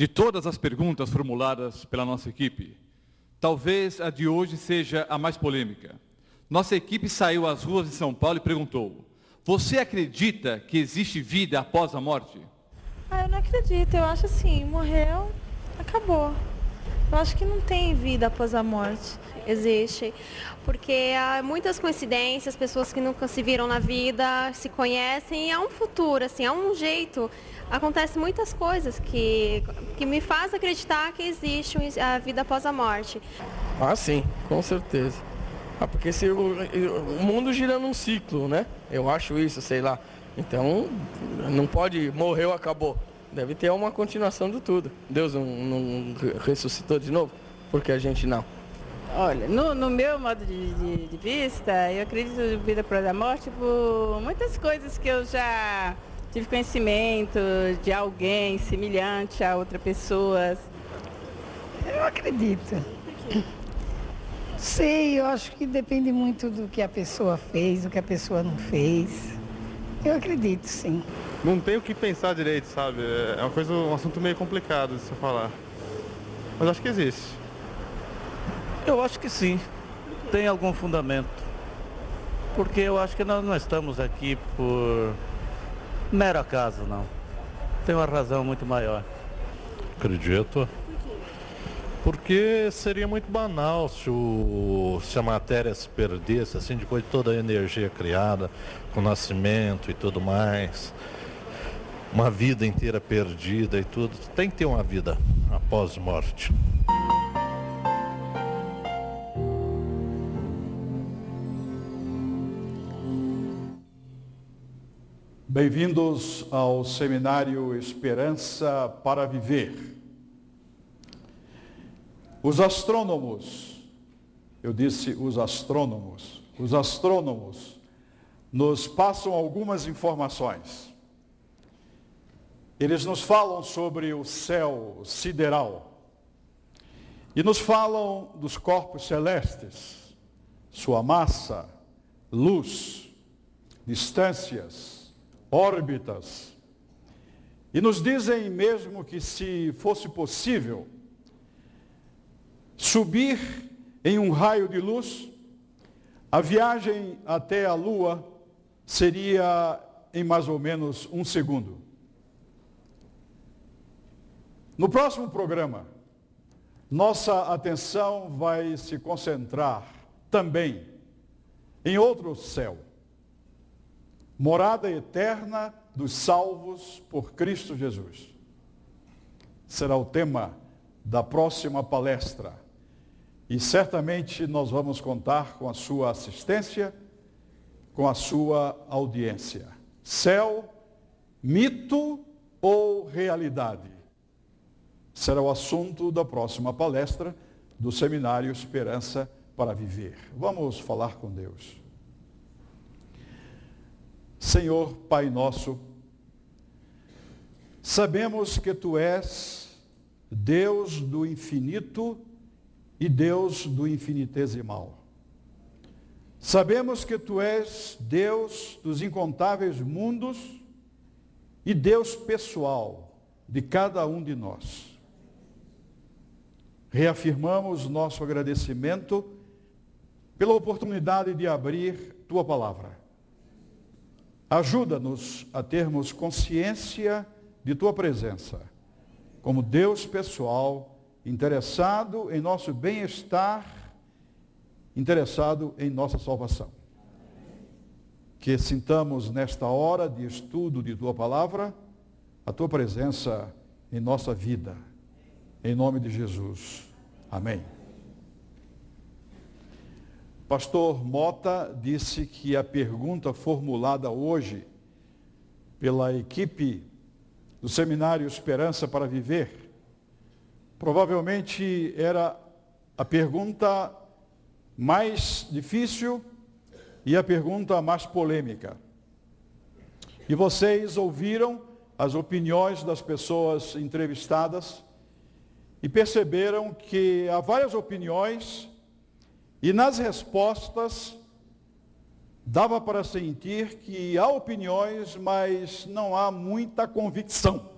De todas as perguntas formuladas pela nossa equipe, talvez a de hoje seja a mais polêmica. Nossa equipe saiu às ruas de São Paulo e perguntou: Você acredita que existe vida após a morte? Ah, eu não acredito. Eu acho assim: morreu, acabou. Eu acho que não tem vida após a morte. Existe. Porque há muitas coincidências, pessoas que nunca se viram na vida, se conhecem, e há um futuro, assim, há um jeito. Acontecem muitas coisas que, que me faz acreditar que existe a vida após a morte. Ah, sim, com certeza. Ah, porque se o, o mundo gira num ciclo, né? Eu acho isso, sei lá. Então, não pode, morreu, acabou. Deve ter uma continuação de tudo. Deus não, não ressuscitou de novo? Porque a gente não. Olha, no, no meu modo de, de, de, vista, eu acredito em vida após a morte por muitas coisas que eu já tive conhecimento de alguém semelhante a outra pessoa. Eu acredito. Sei, eu acho que depende muito do que a pessoa fez, do que a pessoa não fez. Eu acredito, sim. Não tem o que pensar direito, sabe? É uma coisa, um assunto meio complicado de se falar. Mas acho que existe. Eu acho que sim. Tem algum fundamento. Porque eu acho que nós não estamos aqui por mero acaso, não. Tem uma razão muito maior. Acredito. Porque seria muito banal se, o, se a matéria se perdesse, assim, depois de toda a energia criada, com o nascimento e tudo mais. Uma vida inteira perdida e tudo. Tem que ter uma vida após morte. Bem-vindos ao seminário Esperança para Viver. Os astrônomos, eu disse os astrônomos, os astrônomos nos passam algumas informações. Eles nos falam sobre o céu sideral e nos falam dos corpos celestes, sua massa, luz, distâncias, órbitas. E nos dizem mesmo que se fosse possível, subir em um raio de luz, a viagem até a Lua seria em mais ou menos um segundo. No próximo programa, nossa atenção vai se concentrar também em outro céu, morada eterna dos salvos por Cristo Jesus. Será o tema da próxima palestra e certamente nós vamos contar com a sua assistência, com a sua audiência. Céu, mito ou realidade? Será o assunto da próxima palestra do seminário Esperança para Viver. Vamos falar com Deus. Senhor, Pai nosso, sabemos que tu és Deus do infinito e Deus do infinitesimal. Sabemos que tu és Deus dos incontáveis mundos e Deus pessoal de cada um de nós. Reafirmamos nosso agradecimento pela oportunidade de abrir tua palavra. Ajuda-nos a termos consciência de tua presença como Deus pessoal interessado em nosso bem-estar, interessado em nossa salvação. Que sintamos nesta hora de estudo de tua palavra a tua presença em nossa vida. Em nome de Jesus. Amém. Pastor Mota disse que a pergunta formulada hoje pela equipe do seminário Esperança para Viver Provavelmente era a pergunta mais difícil e a pergunta mais polêmica. E vocês ouviram as opiniões das pessoas entrevistadas e perceberam que há várias opiniões e nas respostas dava para sentir que há opiniões, mas não há muita convicção.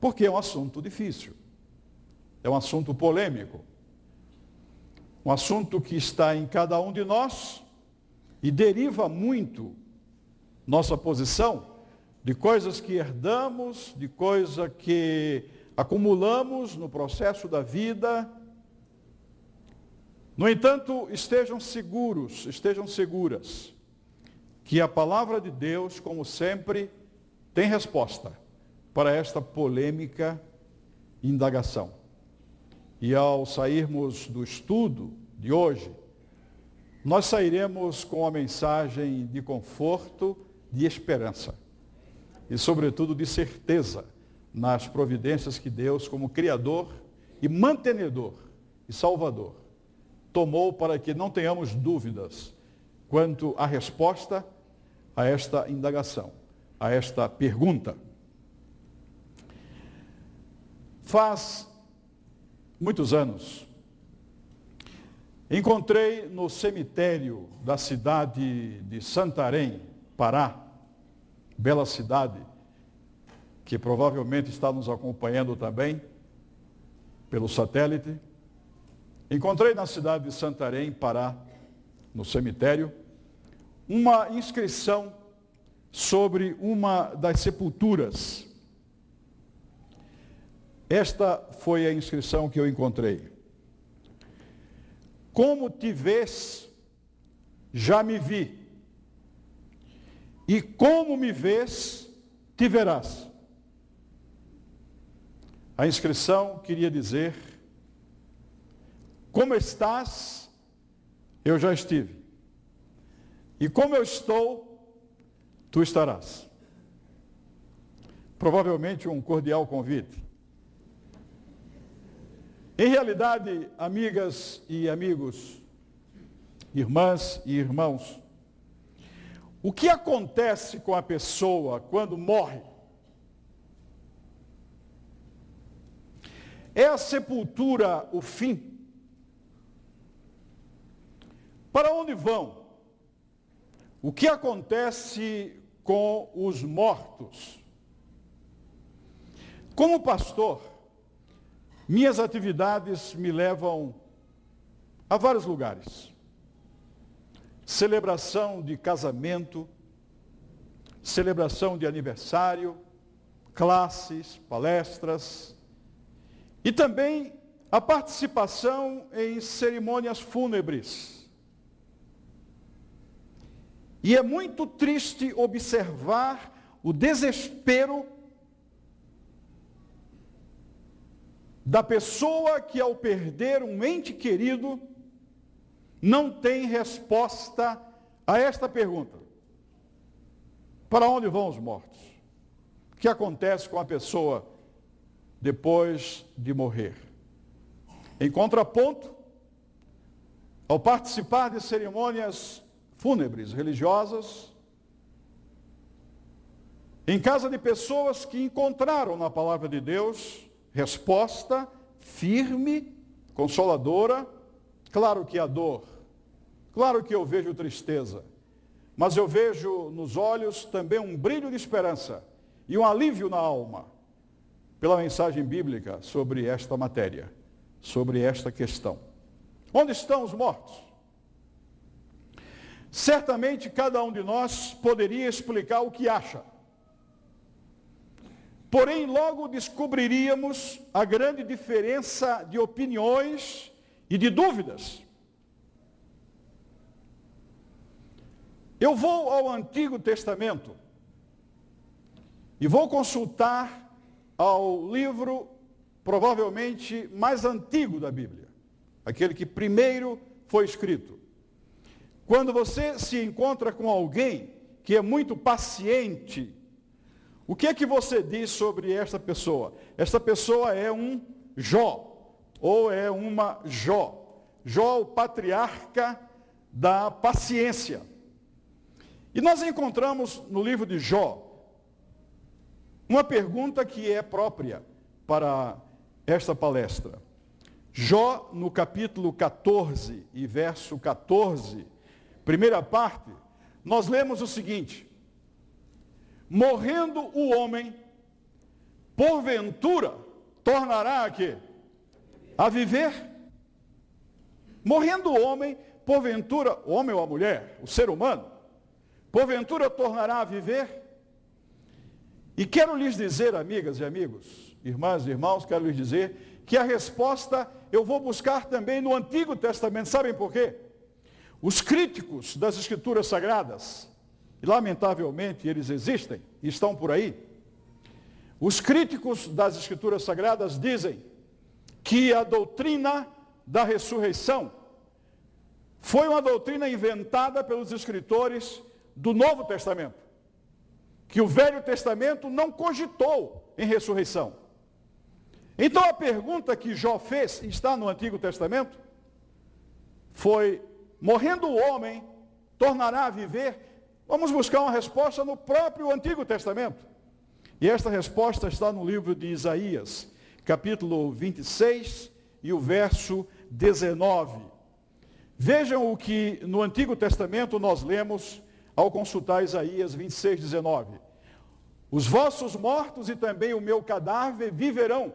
Porque é um assunto difícil. É um assunto polêmico. Um assunto que está em cada um de nós e deriva muito nossa posição de coisas que herdamos, de coisas que acumulamos no processo da vida. No entanto, estejam seguros, estejam seguras, que a palavra de Deus, como sempre, tem resposta para esta polêmica indagação. E ao sairmos do estudo de hoje, nós sairemos com uma mensagem de conforto, de esperança e, sobretudo, de certeza nas providências que Deus, como Criador e mantenedor e Salvador, tomou para que não tenhamos dúvidas quanto à resposta a esta indagação, a esta pergunta. Faz muitos anos, encontrei no cemitério da cidade de Santarém, Pará, bela cidade, que provavelmente está nos acompanhando também pelo satélite. Encontrei na cidade de Santarém, Pará, no cemitério, uma inscrição sobre uma das sepulturas. Esta foi a inscrição que eu encontrei. Como te vês, já me vi. E como me vês, te verás. A inscrição queria dizer: Como estás, eu já estive. E como eu estou, tu estarás. Provavelmente um cordial convite. Em realidade, amigas e amigos, irmãs e irmãos, o que acontece com a pessoa quando morre? É a sepultura o fim? Para onde vão? O que acontece com os mortos? Como pastor, minhas atividades me levam a vários lugares. Celebração de casamento, celebração de aniversário, classes, palestras e também a participação em cerimônias fúnebres e é muito triste observar o desespero da pessoa que, ao perder um ente querido, não tem resposta a esta pergunta: Para onde vão os mortos? O que acontece com a pessoa depois de morrer? Em contraponto, ao participar de cerimônias fúnebres religiosas, em casa de pessoas que encontraram na palavra de Deus resposta firme, consoladora. Claro que há dor, claro que eu vejo tristeza, mas eu vejo nos olhos também um brilho de esperança e um alívio na alma pela mensagem bíblica sobre esta matéria, sobre esta questão. Onde estão os mortos? Certamente cada um de nós poderia explicar o que acha. Porém, logo descobriríamos a grande diferença de opiniões e de dúvidas. Eu vou ao Antigo Testamento e vou consultar ao livro provavelmente mais antigo da Bíblia, aquele que primeiro foi escrito. Quando você se encontra com alguém que é muito paciente, o que é que você diz sobre esta pessoa? Esta pessoa é um Jó, ou é uma Jó. Jó, o patriarca da paciência. E nós encontramos no livro de Jó uma pergunta que é própria para esta palestra. Jó, no capítulo 14 e verso 14, primeira parte, nós lemos o seguinte: Morrendo o homem, porventura, tornará a quê? A viver. Morrendo o homem, porventura, o homem ou a mulher, o ser humano, porventura tornará a viver. E quero lhes dizer, amigas e amigos, irmãs e irmãos, quero lhes dizer que a resposta eu vou buscar também no Antigo Testamento. Sabem por quê? Os críticos das Escrituras Sagradas, e lamentavelmente eles existem estão por aí, os críticos das Escrituras Sagradas dizem que a doutrina da ressurreição foi uma doutrina inventada pelos escritores do Novo Testamento. Que o Velho Testamento não cogitou em ressurreição. Então a pergunta que Jó fez, está no Antigo Testamento, foi: morrendo o homem, tornará a viver? Vamos buscar uma resposta no próprio Antigo Testamento. E esta resposta está no livro de Isaías, capítulo 26 e o verso 19. Vejam o que no Antigo Testamento nós lemos ao consultar Isaías 26, 19. Os vossos mortos e também o meu cadáver viverão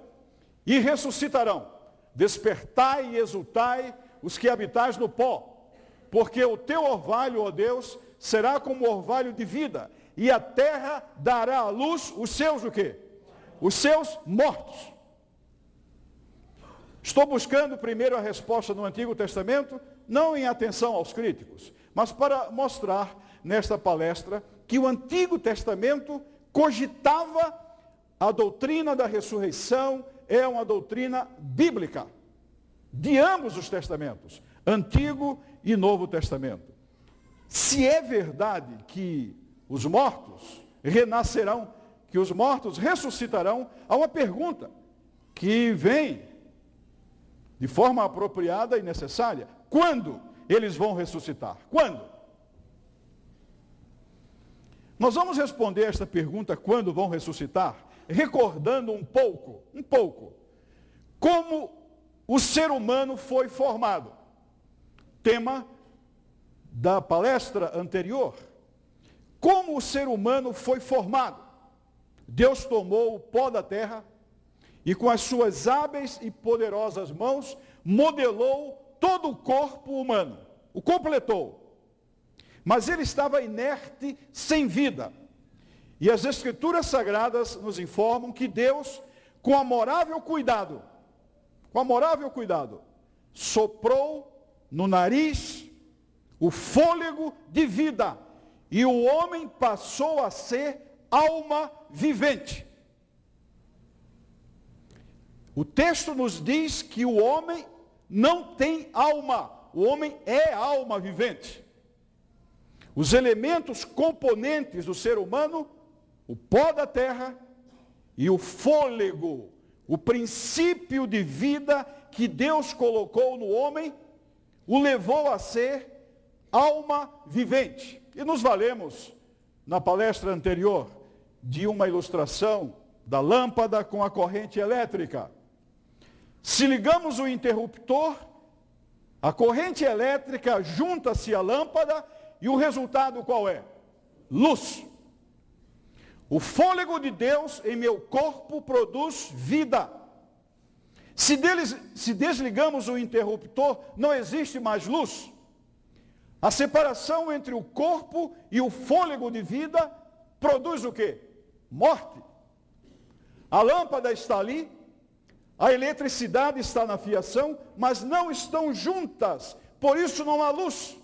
e ressuscitarão. Despertai e exultai os que habitais no pó, porque o teu orvalho, ó Deus, será como orvalho de vida, e a terra dará à luz os seus o quê? Os seus mortos. Estou buscando primeiro a resposta no Antigo Testamento, não em atenção aos críticos, mas para mostrar nesta palestra que o Antigo Testamento cogitava a doutrina da ressurreição, é uma doutrina bíblica, de ambos os testamentos, Antigo e Novo Testamento. Se é verdade que os mortos renascerão, que os mortos ressuscitarão, há uma pergunta que vem de forma apropriada e necessária. Quando eles vão ressuscitar? Quando? Nós vamos responder esta pergunta, quando vão ressuscitar, recordando um pouco, um pouco, como o ser humano foi formado. Tema da palestra anterior. Como o ser humano foi formado? Deus tomou o pó da terra e com as suas hábeis e poderosas mãos modelou todo o corpo humano, o completou. Mas ele estava inerte, sem vida. E as escrituras sagradas nos informam que Deus, com amorável cuidado, com amorável cuidado, soprou no nariz o fôlego de vida e o homem passou a ser alma vivente. O texto nos diz que o homem não tem alma, o homem é alma vivente. Os elementos componentes do ser humano, o pó da terra e o fôlego, o princípio de vida que Deus colocou no homem, o levou a ser alma vivente. E nos valemos, na palestra anterior, de uma ilustração da lâmpada com a corrente elétrica. Se ligamos o interruptor, a corrente elétrica junta-se à lâmpada e o resultado qual é? Luz. O fôlego de Deus em meu corpo produz vida. Se, deles, se desligamos o interruptor, não existe mais luz. A separação entre o corpo e o fôlego de vida produz o quê? Morte. A lâmpada está ali, a eletricidade está na fiação, mas não estão juntas, por isso não há luz.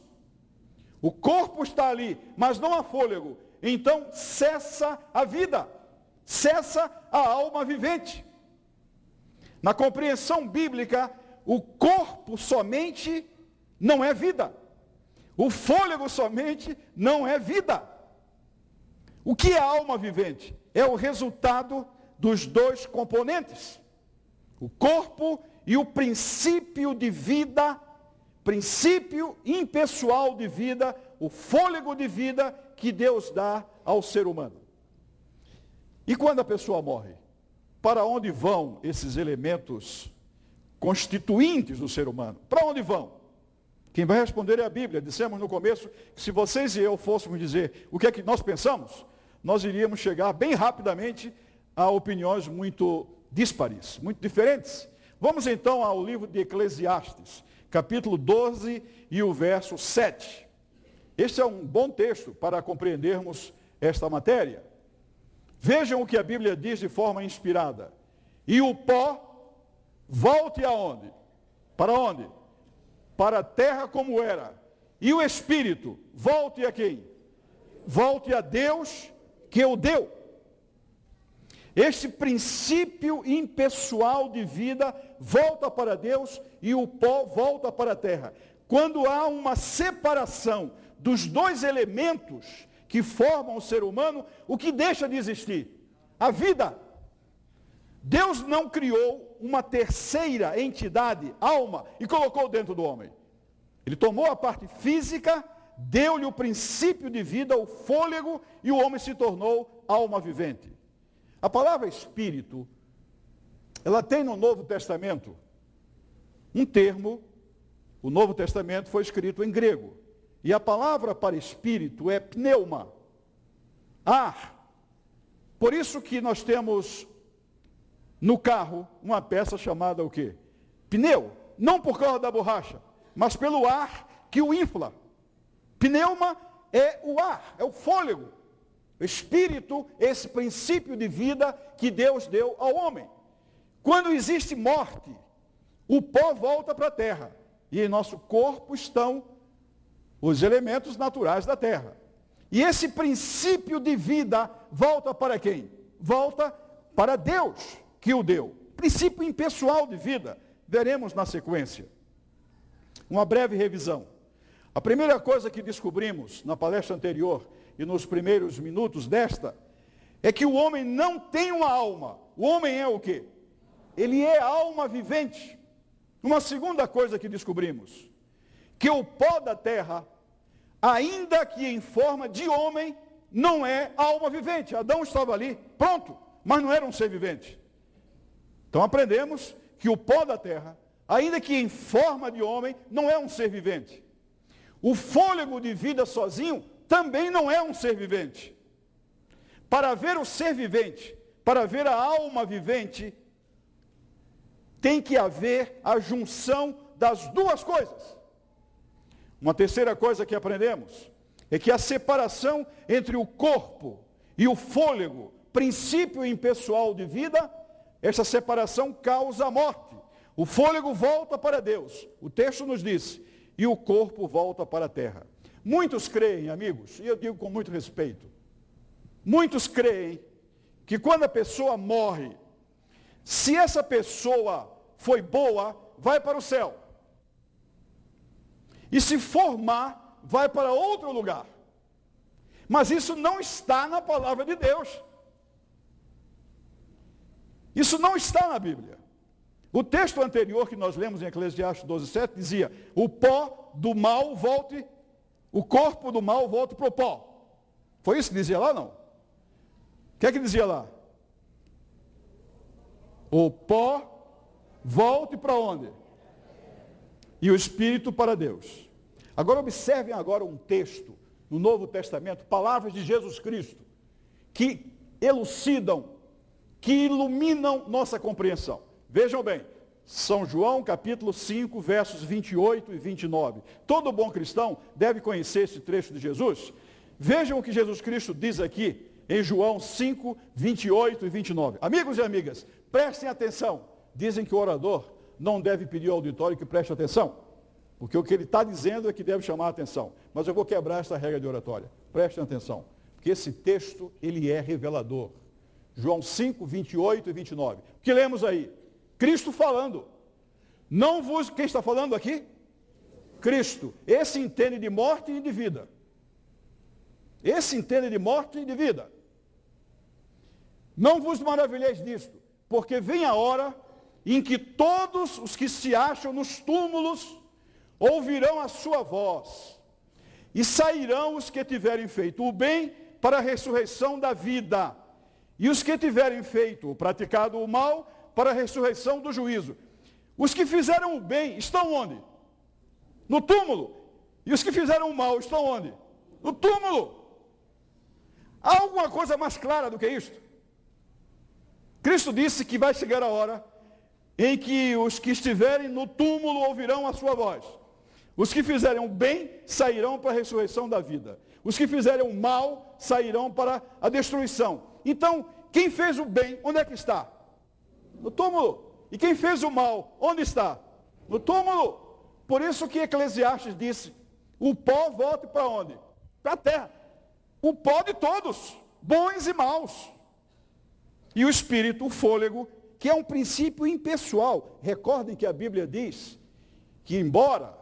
O corpo está ali, mas não há fôlego. Então cessa a vida, cessa a alma vivente. Na compreensão bíblica, o corpo somente não é vida. O fôlego somente não é vida. O que é alma vivente? É o resultado dos dois componentes: o corpo e o princípio de vida, princípio impessoal de vida, o fôlego de vida que Deus dá ao ser humano. E quando a pessoa morre, para onde vão esses elementos constituintes do ser humano? Para onde vão? Quem vai responder é a Bíblia. Dissemos no começo que se vocês e eu fôssemos dizer o que é que nós pensamos, nós iríamos chegar bem rapidamente há opiniões muito díspares, muito diferentes. Vamos então ao livro de Eclesiastes, capítulo 12 e o verso 7. Este é um bom texto para compreendermos esta matéria. Vejam o que a Bíblia diz de forma inspirada. E o pó volte aonde? Para onde? Para a terra como era. E o espírito volte a quem? Volte a Deus que o deu. Este princípio impessoal de vida volta para Deus e o pó volta para a terra. Quando há uma separação dos dois elementos que formam o ser humano, o que deixa de existir? A vida. Deus não criou uma terceira entidade, alma, e colocou dentro do homem. Ele tomou a parte física, deu-lhe o princípio de vida, o fôlego, e o homem se tornou alma vivente. A palavra espírito, ela tem no Novo Testamento um termo, o Novo Testamento foi escrito em grego. E a palavra para espírito é pneuma, ar. Por isso que nós temos no carro uma peça chamada o quê? Pneu. Não por causa da borracha, mas pelo ar que o infla. Pneuma é o ar, é o fôlego. Espírito, esse princípio de vida que Deus deu ao homem. Quando existe morte, o pó volta para a terra. E em nosso corpo estão os elementos naturais da terra. E esse princípio de vida volta para quem? Volta para Deus que o deu. Princípio impessoal de vida. Veremos na sequência. Uma breve revisão. A primeira coisa que descobrimos na palestra anterior e nos primeiros minutos desta é que o homem não tem uma alma. O homem é o quê? Ele é alma vivente. Uma segunda coisa que descobrimos que o pó da terra, ainda que em forma de homem, não é alma vivente. Adão estava ali, pronto, mas não era um ser vivente. Então aprendemos que o pó da terra, ainda que em forma de homem, não é um ser vivente. O fôlego de vida sozinho também não é um ser vivente. Para ver o ser vivente, para ver a alma vivente, tem que haver a junção das duas coisas. Uma terceira coisa que aprendemos é que a separação entre o corpo e o fôlego, princípio impessoal de vida, essa separação causa a morte. O fôlego volta para Deus. O texto nos diz, e o corpo volta para a terra. Muitos creem, amigos, e eu digo com muito respeito, muitos creem que quando a pessoa morre, se essa pessoa foi boa, vai para o céu. E se for má, vai para outro lugar. Mas isso não está na palavra de Deus. Isso não está na Bíblia. O texto anterior que nós lemos em Eclesiastes 12,7 dizia: o pó do mal volte, o corpo do mal volte para o pó. Foi isso que dizia lá, não? O que é que dizia lá? O pó volte para onde? E o espírito para Deus. Agora observem agora um texto no Novo Testamento, palavras de Jesus Cristo, que elucidam, que iluminam nossa compreensão. Vejam bem, São João capítulo 5, versos 28 e 29. Todo bom cristão deve conhecer esse trecho de Jesus. Vejam o que Jesus Cristo diz aqui em João 5, 28 e 29. Amigos e amigas, prestem atenção. Dizem que o orador não deve pedir ao auditório que preste atenção, porque o que ele está dizendo é que deve chamar a atenção. Mas eu vou quebrar essa regra de oratória. Prestem atenção, porque esse texto, ele é revelador. João 5, 28 e 29. O que lemos aí? Cristo falando. Não vos, quem está falando aqui? Cristo. Esse entende de morte e de vida. Esse entende de morte e de vida. Não vos maravilheis disto, porque vem a hora em que todos os que se acham nos túmulos ouvirão a sua voz, e sairão os que tiverem feito o bem para a ressurreição da vida, e os que tiverem feito ou praticado o mal para a ressurreição do juízo. Os que fizeram o bem estão onde? No túmulo. E os que fizeram o mal estão onde? No túmulo. Há alguma coisa mais clara do que isto? Cristo disse que vai chegar a hora em que os que estiverem no túmulo ouvirão a sua voz. Os que fizerem o bem sairão para a ressurreição da vida. Os que fizerem o mal sairão para a destruição. Então, quem fez o bem, onde é que está? No túmulo. E quem fez o mal, onde está? No túmulo. Por isso que Eclesiastes disse: o pó volte para onde? Para a terra. O pó de todos, bons e maus. E o espírito, o fôlego, que é um princípio impessoal. Recordem que a Bíblia diz que, embora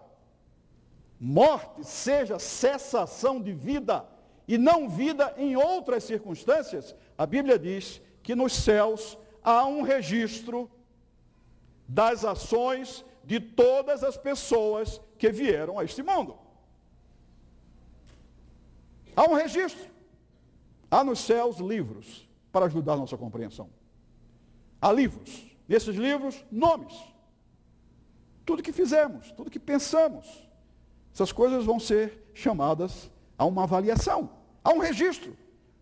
morte seja cessação de vida e não vida em outras circunstâncias, a Bíblia diz que nos céus há um registro das ações de todas as pessoas que vieram a este mundo. Há um registro. Há nos céus livros para ajudar a nossa compreensão. Há livros. Nesses livros, nomes. Tudo que fizemos, tudo que pensamos. Essas coisas vão ser chamadas a uma avaliação. Há um registro.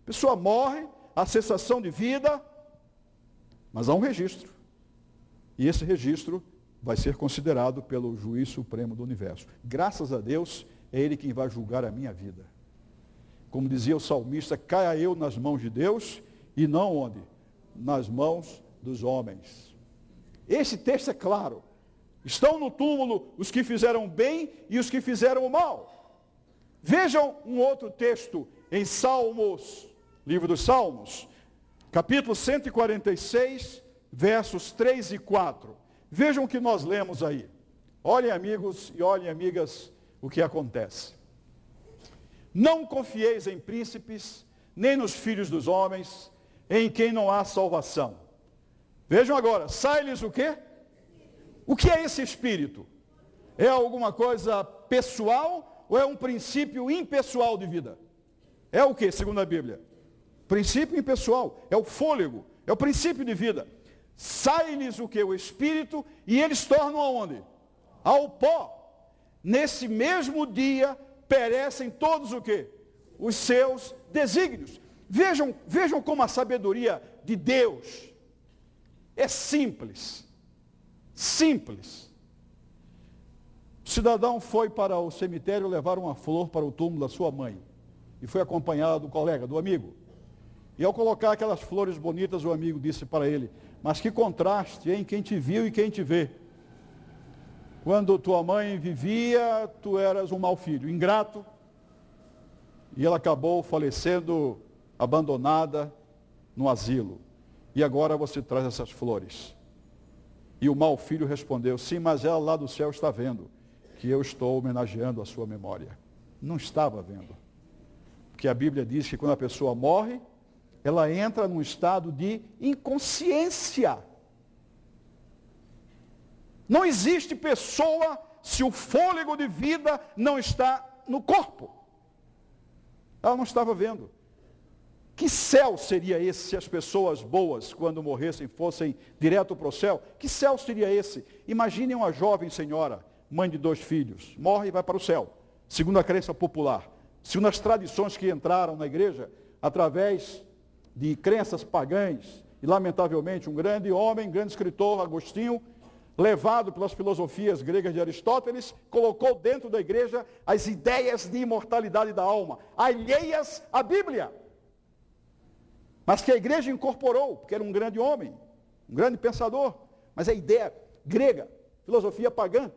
A pessoa morre, há cessação de vida, mas há um registro. E esse registro vai ser considerado pelo juiz supremo do universo. Graças a Deus, é ele quem vai julgar a minha vida. Como dizia o salmista, caia eu nas mãos de Deus e não onde? Nas mãos dos homens. Esse texto é claro. Estão no túmulo os que fizeram bem e os que fizeram o mal. Vejam um outro texto em Salmos, livro dos Salmos, capítulo 146, versos 3 e 4. Vejam o que nós lemos aí. Olhem, amigos e olhem, amigas, o que acontece. Não confieis em príncipes, nem nos filhos dos homens, em quem não há salvação. Vejam agora, sai-lhes o quê? O que é esse espírito? É alguma coisa pessoal ou é um princípio impessoal de vida? É o que, segundo a Bíblia? Princípio impessoal, é o fôlego, é o princípio de vida. Sai-lhes o que? O espírito e eles tornam aonde? Ao pó. Nesse mesmo dia perecem todos o quê? Os seus desígnios. Vejam, vejam como a sabedoria de Deus é simples. Simples. O cidadão foi para o cemitério levar uma flor para o túmulo da sua mãe. E foi acompanhado do colega, do amigo. E ao colocar aquelas flores bonitas, o amigo disse para ele, mas que contraste em quem te viu e quem te vê. Quando tua mãe vivia, tu eras um mau filho, ingrato, e ela acabou falecendo abandonada no asilo. E agora você traz essas flores. E o mau filho respondeu: Sim, mas ela lá do céu está vendo que eu estou homenageando a sua memória. Não estava vendo. Porque a Bíblia diz que quando a pessoa morre, ela entra num estado de inconsciência. Não existe pessoa se o fôlego de vida não está no corpo. Ela não estava vendo. Que céu seria esse se as pessoas boas, quando morressem, fossem direto para o céu? Que céu seria esse? Imagine uma jovem senhora, mãe de dois filhos, morre e vai para o céu, segundo a crença popular, segundo as tradições que entraram na igreja, através de crenças pagãs, e lamentavelmente um grande homem, grande escritor, Agostinho, levado pelas filosofias gregas de Aristóteles, colocou dentro da igreja as ideias de imortalidade da alma, alheias à Bíblia. Mas que a igreja incorporou, porque era um grande homem, um grande pensador, mas a ideia grega, filosofia pagã.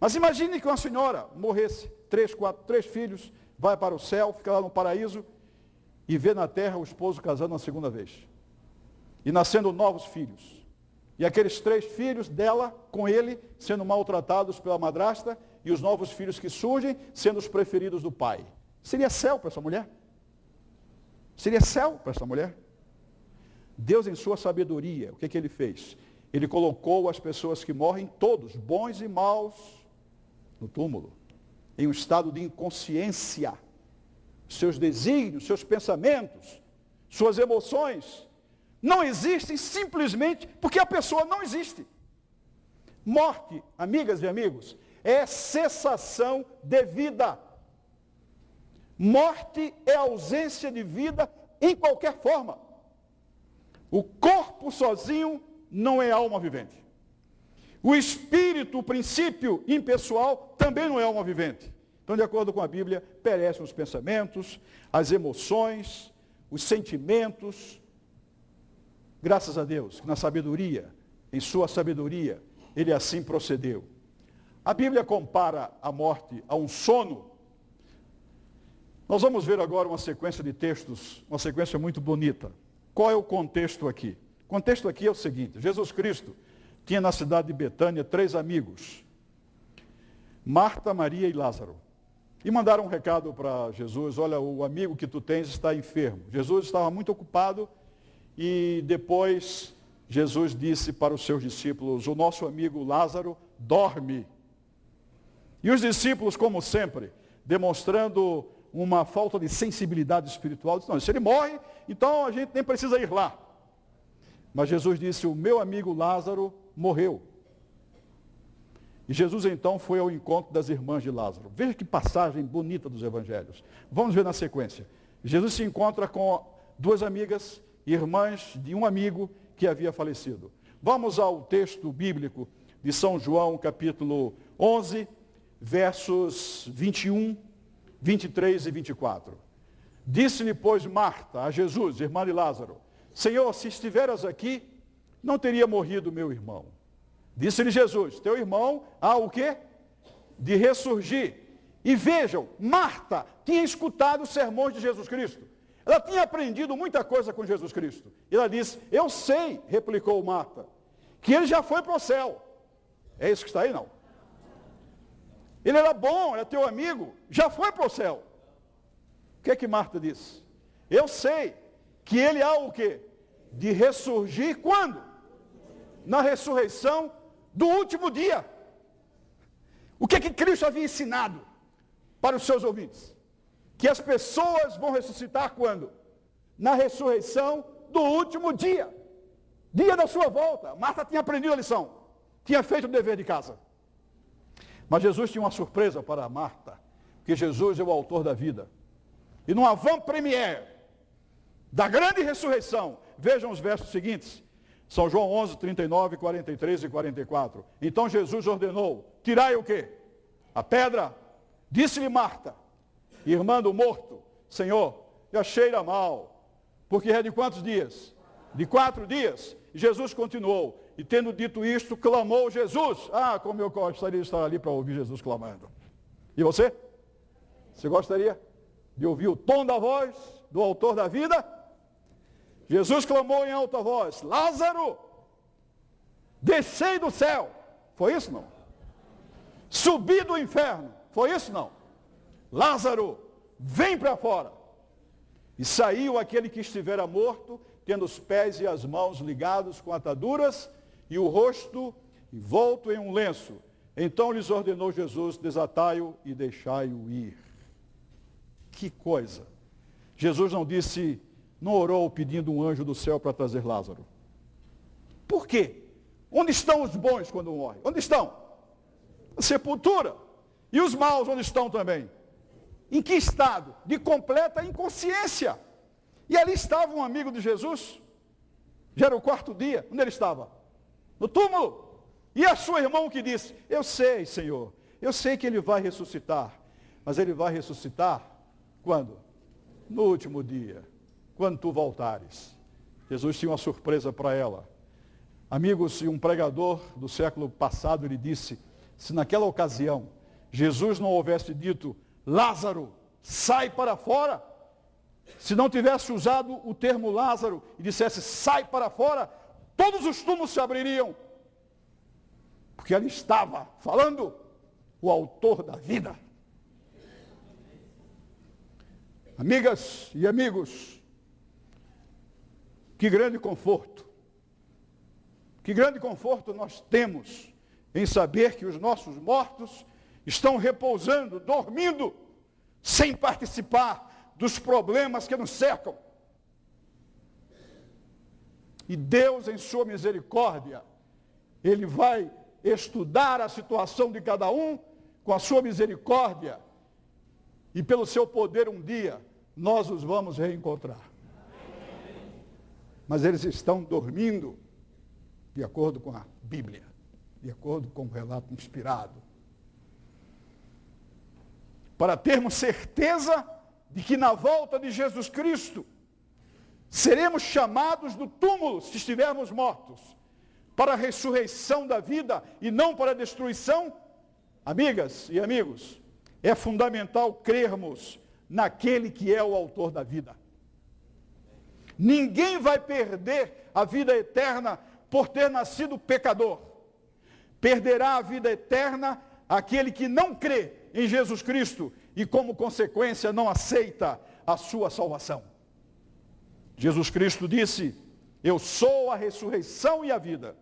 Mas imagine que uma senhora morresse, três, quatro, três filhos, vai para o céu, fica lá no paraíso e vê na terra o esposo casando uma segunda vez. E nascendo novos filhos. E aqueles três filhos dela, com ele, sendo maltratados pela madrasta, e os novos filhos que surgem, sendo os preferidos do pai. Seria céu para essa mulher? Seria céu para essa mulher? Deus, em sua sabedoria, o que, que ele fez? Ele colocou as pessoas que morrem, todos, bons e maus, no túmulo, em um estado de inconsciência. Seus desígnios, seus pensamentos, suas emoções, não existem simplesmente porque a pessoa não existe. Morte, amigas e amigos, é cessação de vida. Morte é ausência de vida em qualquer forma. O corpo sozinho não é alma vivente. O espírito, o princípio impessoal, também não é alma vivente. Então, de acordo com a Bíblia, perecem os pensamentos, as emoções, os sentimentos. Graças a Deus, na sabedoria, em sua sabedoria, ele assim procedeu. A Bíblia compara a morte a um sono. Nós vamos ver agora uma sequência de textos, uma sequência muito bonita. Qual é o contexto aqui? O contexto aqui é o seguinte: Jesus Cristo tinha na cidade de Betânia três amigos: Marta, Maria e Lázaro. E mandaram um recado para Jesus: Olha, o amigo que tu tens está enfermo. Jesus estava muito ocupado e depois Jesus disse para os seus discípulos: O nosso amigo Lázaro dorme. E os discípulos, como sempre, demonstrando uma falta de sensibilidade espiritual, disseram: Não, se ele morre, então a gente nem precisa ir lá. Mas Jesus disse: O meu amigo Lázaro morreu. E Jesus então foi ao encontro das irmãs de Lázaro. Veja que passagem bonita dos evangelhos. Vamos ver na sequência. Jesus se encontra com duas amigas, irmãs de um amigo que havia falecido. Vamos ao texto bíblico de São João, capítulo 11, versos 21, 23 e 24. Disse-lhe, pois, Marta a Jesus, irmã de Lázaro, Senhor, se estiveras aqui, não teria morrido meu irmão. Disse-lhe Jesus, teu irmão há o quê? De ressurgir. E vejam, Marta tinha escutado os sermões de Jesus Cristo. Ela tinha aprendido muita coisa com Jesus Cristo. E ela disse, eu sei, replicou Marta, que ele já foi para o céu. É isso que está aí, não? Ele era bom, era teu amigo, já foi para o céu. O que é que Marta disse? Eu sei que ele há o quê? De ressurgir quando? Na ressurreição do último dia. O que é que Cristo havia ensinado para os seus ouvintes? Que as pessoas vão ressuscitar quando? Na ressurreição do último dia. Dia da sua volta. Marta tinha aprendido a lição. Tinha feito o dever de casa. Mas Jesus tinha uma surpresa para Marta. Porque Jesus é o autor da vida. E no avant-première da grande ressurreição, vejam os versos seguintes. São João 11, 39, 43 e 44. Então Jesus ordenou, tirai o quê? A pedra. Disse-lhe Marta, irmã do morto, Senhor, já cheira mal, porque é de quantos dias? De quatro dias. Jesus continuou, e tendo dito isto, clamou Jesus. Ah, como eu gostaria de estar ali para ouvir Jesus clamando. E você? Você gostaria de ouvir o tom da voz do autor da vida? Jesus clamou em alta voz: Lázaro, descei do céu. Foi isso não? Subi do inferno. Foi isso não? Lázaro, vem para fora. E saiu aquele que estivera morto, tendo os pés e as mãos ligados com ataduras e o rosto envolto em um lenço. Então lhes ordenou Jesus: desatai-o e deixai-o ir. Que coisa! Jesus não disse, não orou pedindo um anjo do céu para trazer Lázaro. Por quê? Onde estão os bons quando morrem? Onde estão? Na sepultura. E os maus onde estão também? Em que estado? De completa inconsciência. E ali estava um amigo de Jesus. Já era o quarto dia. Onde ele estava? No túmulo. E a sua irmã que disse: Eu sei, Senhor. Eu sei que ele vai ressuscitar. Mas ele vai ressuscitar quando? No último dia quando tu voltares. Jesus tinha uma surpresa para ela. Amigos, e um pregador do século passado lhe disse, se naquela ocasião Jesus não houvesse dito, Lázaro, sai para fora, se não tivesse usado o termo Lázaro e dissesse, sai para fora, todos os túmulos se abririam. Porque ali estava falando o autor da vida. Amigas e amigos, que grande conforto. Que grande conforto nós temos em saber que os nossos mortos estão repousando, dormindo, sem participar dos problemas que nos cercam. E Deus, em sua misericórdia, Ele vai estudar a situação de cada um com a sua misericórdia. E pelo seu poder, um dia, nós os vamos reencontrar. mas eles estão dormindo, de acordo com a Bíblia, de acordo com o relato inspirado. Para termos certeza de que na volta de Jesus Cristo seremos chamados do túmulo se estivermos mortos, para a ressurreição da vida e não para a destruição, amigas e amigos, é fundamental crermos naquele que é o autor da vida. Ninguém vai perder a vida eterna por ter nascido pecador. Perderá a vida eterna aquele que não crê em Jesus Cristo e, como consequência, não aceita a sua salvação. Jesus Cristo disse: Eu sou a ressurreição e a vida.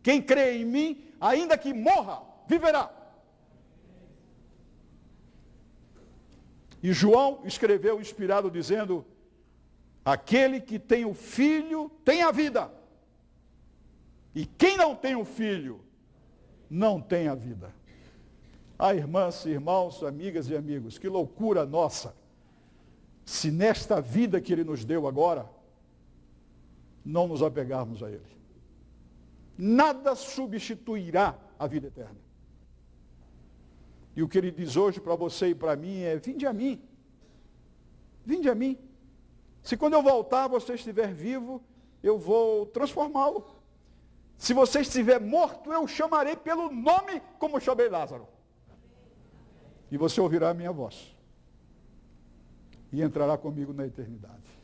Quem crê em mim, ainda que morra, viverá. E João escreveu inspirado dizendo: Aquele que tem o filho tem a vida. E quem não tem o filho não tem a vida. Ah, irmãs, irmãos, amigas e amigos, que loucura nossa. Se nesta vida que ele nos deu agora, não nos apegarmos a ele. Nada substituirá a vida eterna. E o que ele diz hoje para você e para mim é: vinde a mim. Vinde a mim. Se quando eu voltar você estiver vivo, eu vou transformá-lo. Se você estiver morto, eu chamarei pelo nome como chamei Lázaro. E você ouvirá a minha voz. E entrará comigo na eternidade.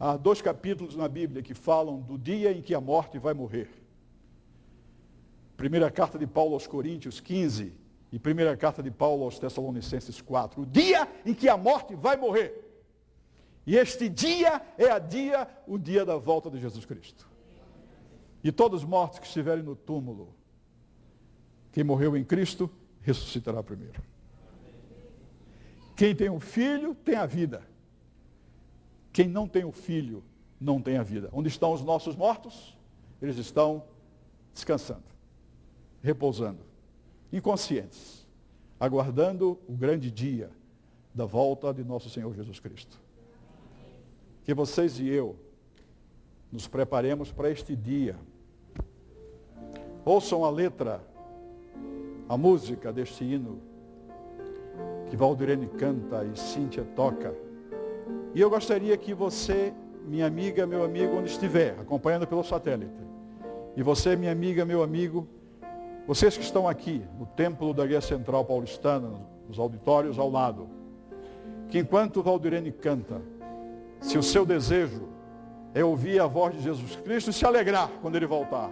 Há dois capítulos na Bíblia que falam do dia em que a morte vai morrer. Primeira carta de Paulo aos Coríntios 15 e primeira carta de Paulo aos Tessalonicenses 4. O dia em que a morte vai morrer. E este dia é a dia, o dia da volta de Jesus Cristo. E todos os mortos que estiverem no túmulo, quem morreu em Cristo, ressuscitará primeiro. Quem tem um filho, tem a vida. Quem não tem o filho, não tem a vida. Onde estão os nossos mortos? Eles estão descansando, repousando, inconscientes, aguardando o grande dia da volta de nosso Senhor Jesus Cristo que vocês e eu nos preparemos para este dia. Ouçam a letra, a música deste hino que Valdirene canta e Cíntia toca. E eu gostaria que você, minha amiga, meu amigo, onde estiver, acompanhando pelo satélite, e você, minha amiga, meu amigo, vocês que estão aqui no templo da Guia Central Paulistana, nos auditórios ao lado, que enquanto Valdirene canta, se o seu desejo é ouvir a voz de Jesus Cristo e se alegrar quando ele voltar.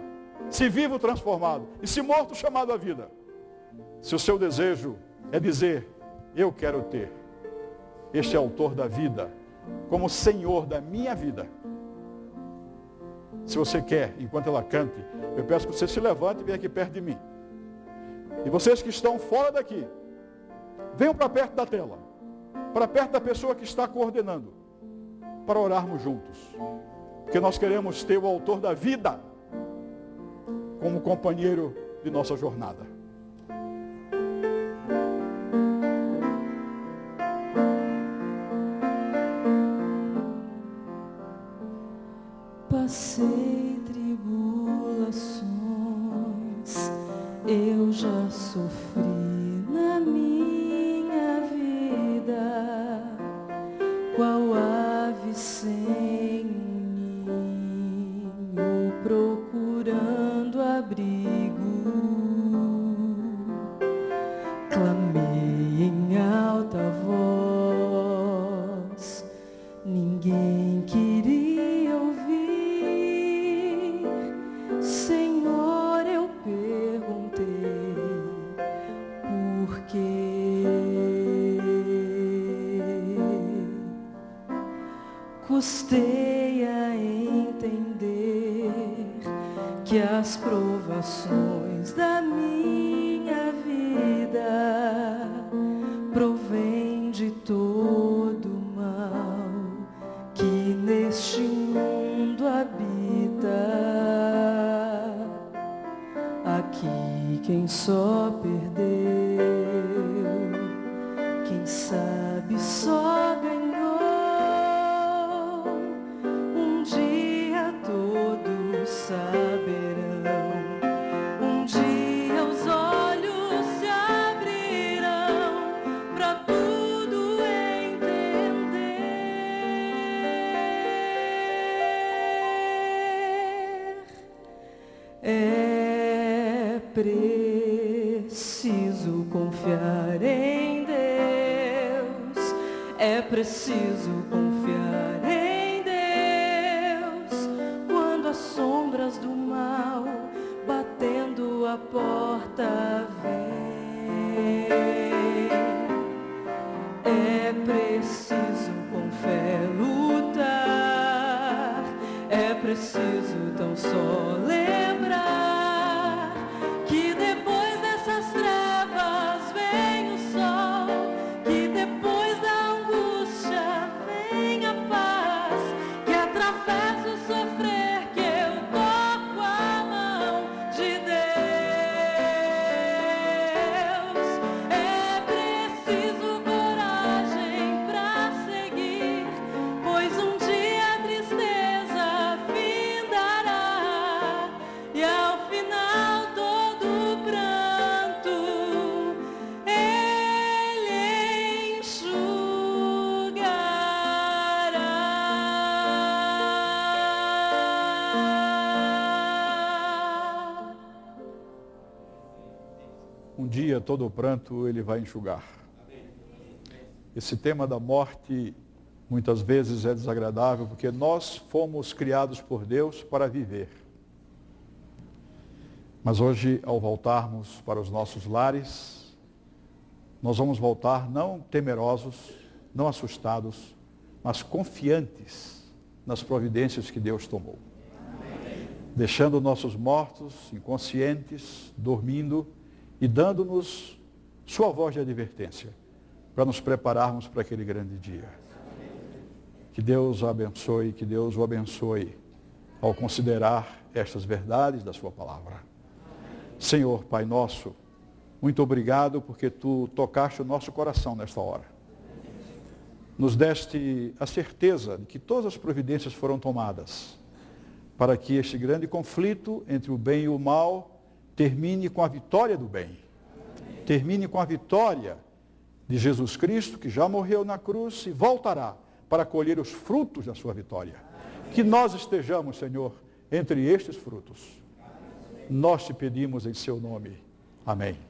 Se vivo transformado e se morto chamado à vida. Se o seu desejo é dizer, eu quero ter este autor da vida como Senhor da minha vida. Se você quer, enquanto ela cante, eu peço que você se levante e venha aqui perto de mim. E vocês que estão fora daqui, venham para perto da tela, para perto da pessoa que está coordenando para orarmos juntos. Porque nós queremos ter o autor da vida como companheiro de nossa jornada. Quem só todo o pranto ele vai enxugar. Esse tema da morte muitas vezes é desagradável porque nós fomos criados por Deus para viver. Mas hoje, ao voltarmos para os nossos lares, nós vamos voltar não temerosos, não assustados, mas confiantes nas providências que Deus tomou. Deixando nossos mortos inconscientes, dormindo e dando-nos sua voz de advertência para nos prepararmos para aquele grande dia. Que Deus o abençoe, que Deus o abençoe ao considerar estas verdades da sua palavra. Senhor, Pai nosso, muito obrigado porque tu tocaste o nosso coração nesta hora. Nos deste a certeza de que todas as providências foram tomadas para que este grande conflito entre o bem e o mal termine com a vitória do bem. Termine com a vitória de Jesus Cristo, que já morreu na cruz e voltará para colher os frutos da sua vitória. Que nós estejamos, Senhor, entre estes frutos. Nós te pedimos em seu nome. Amém.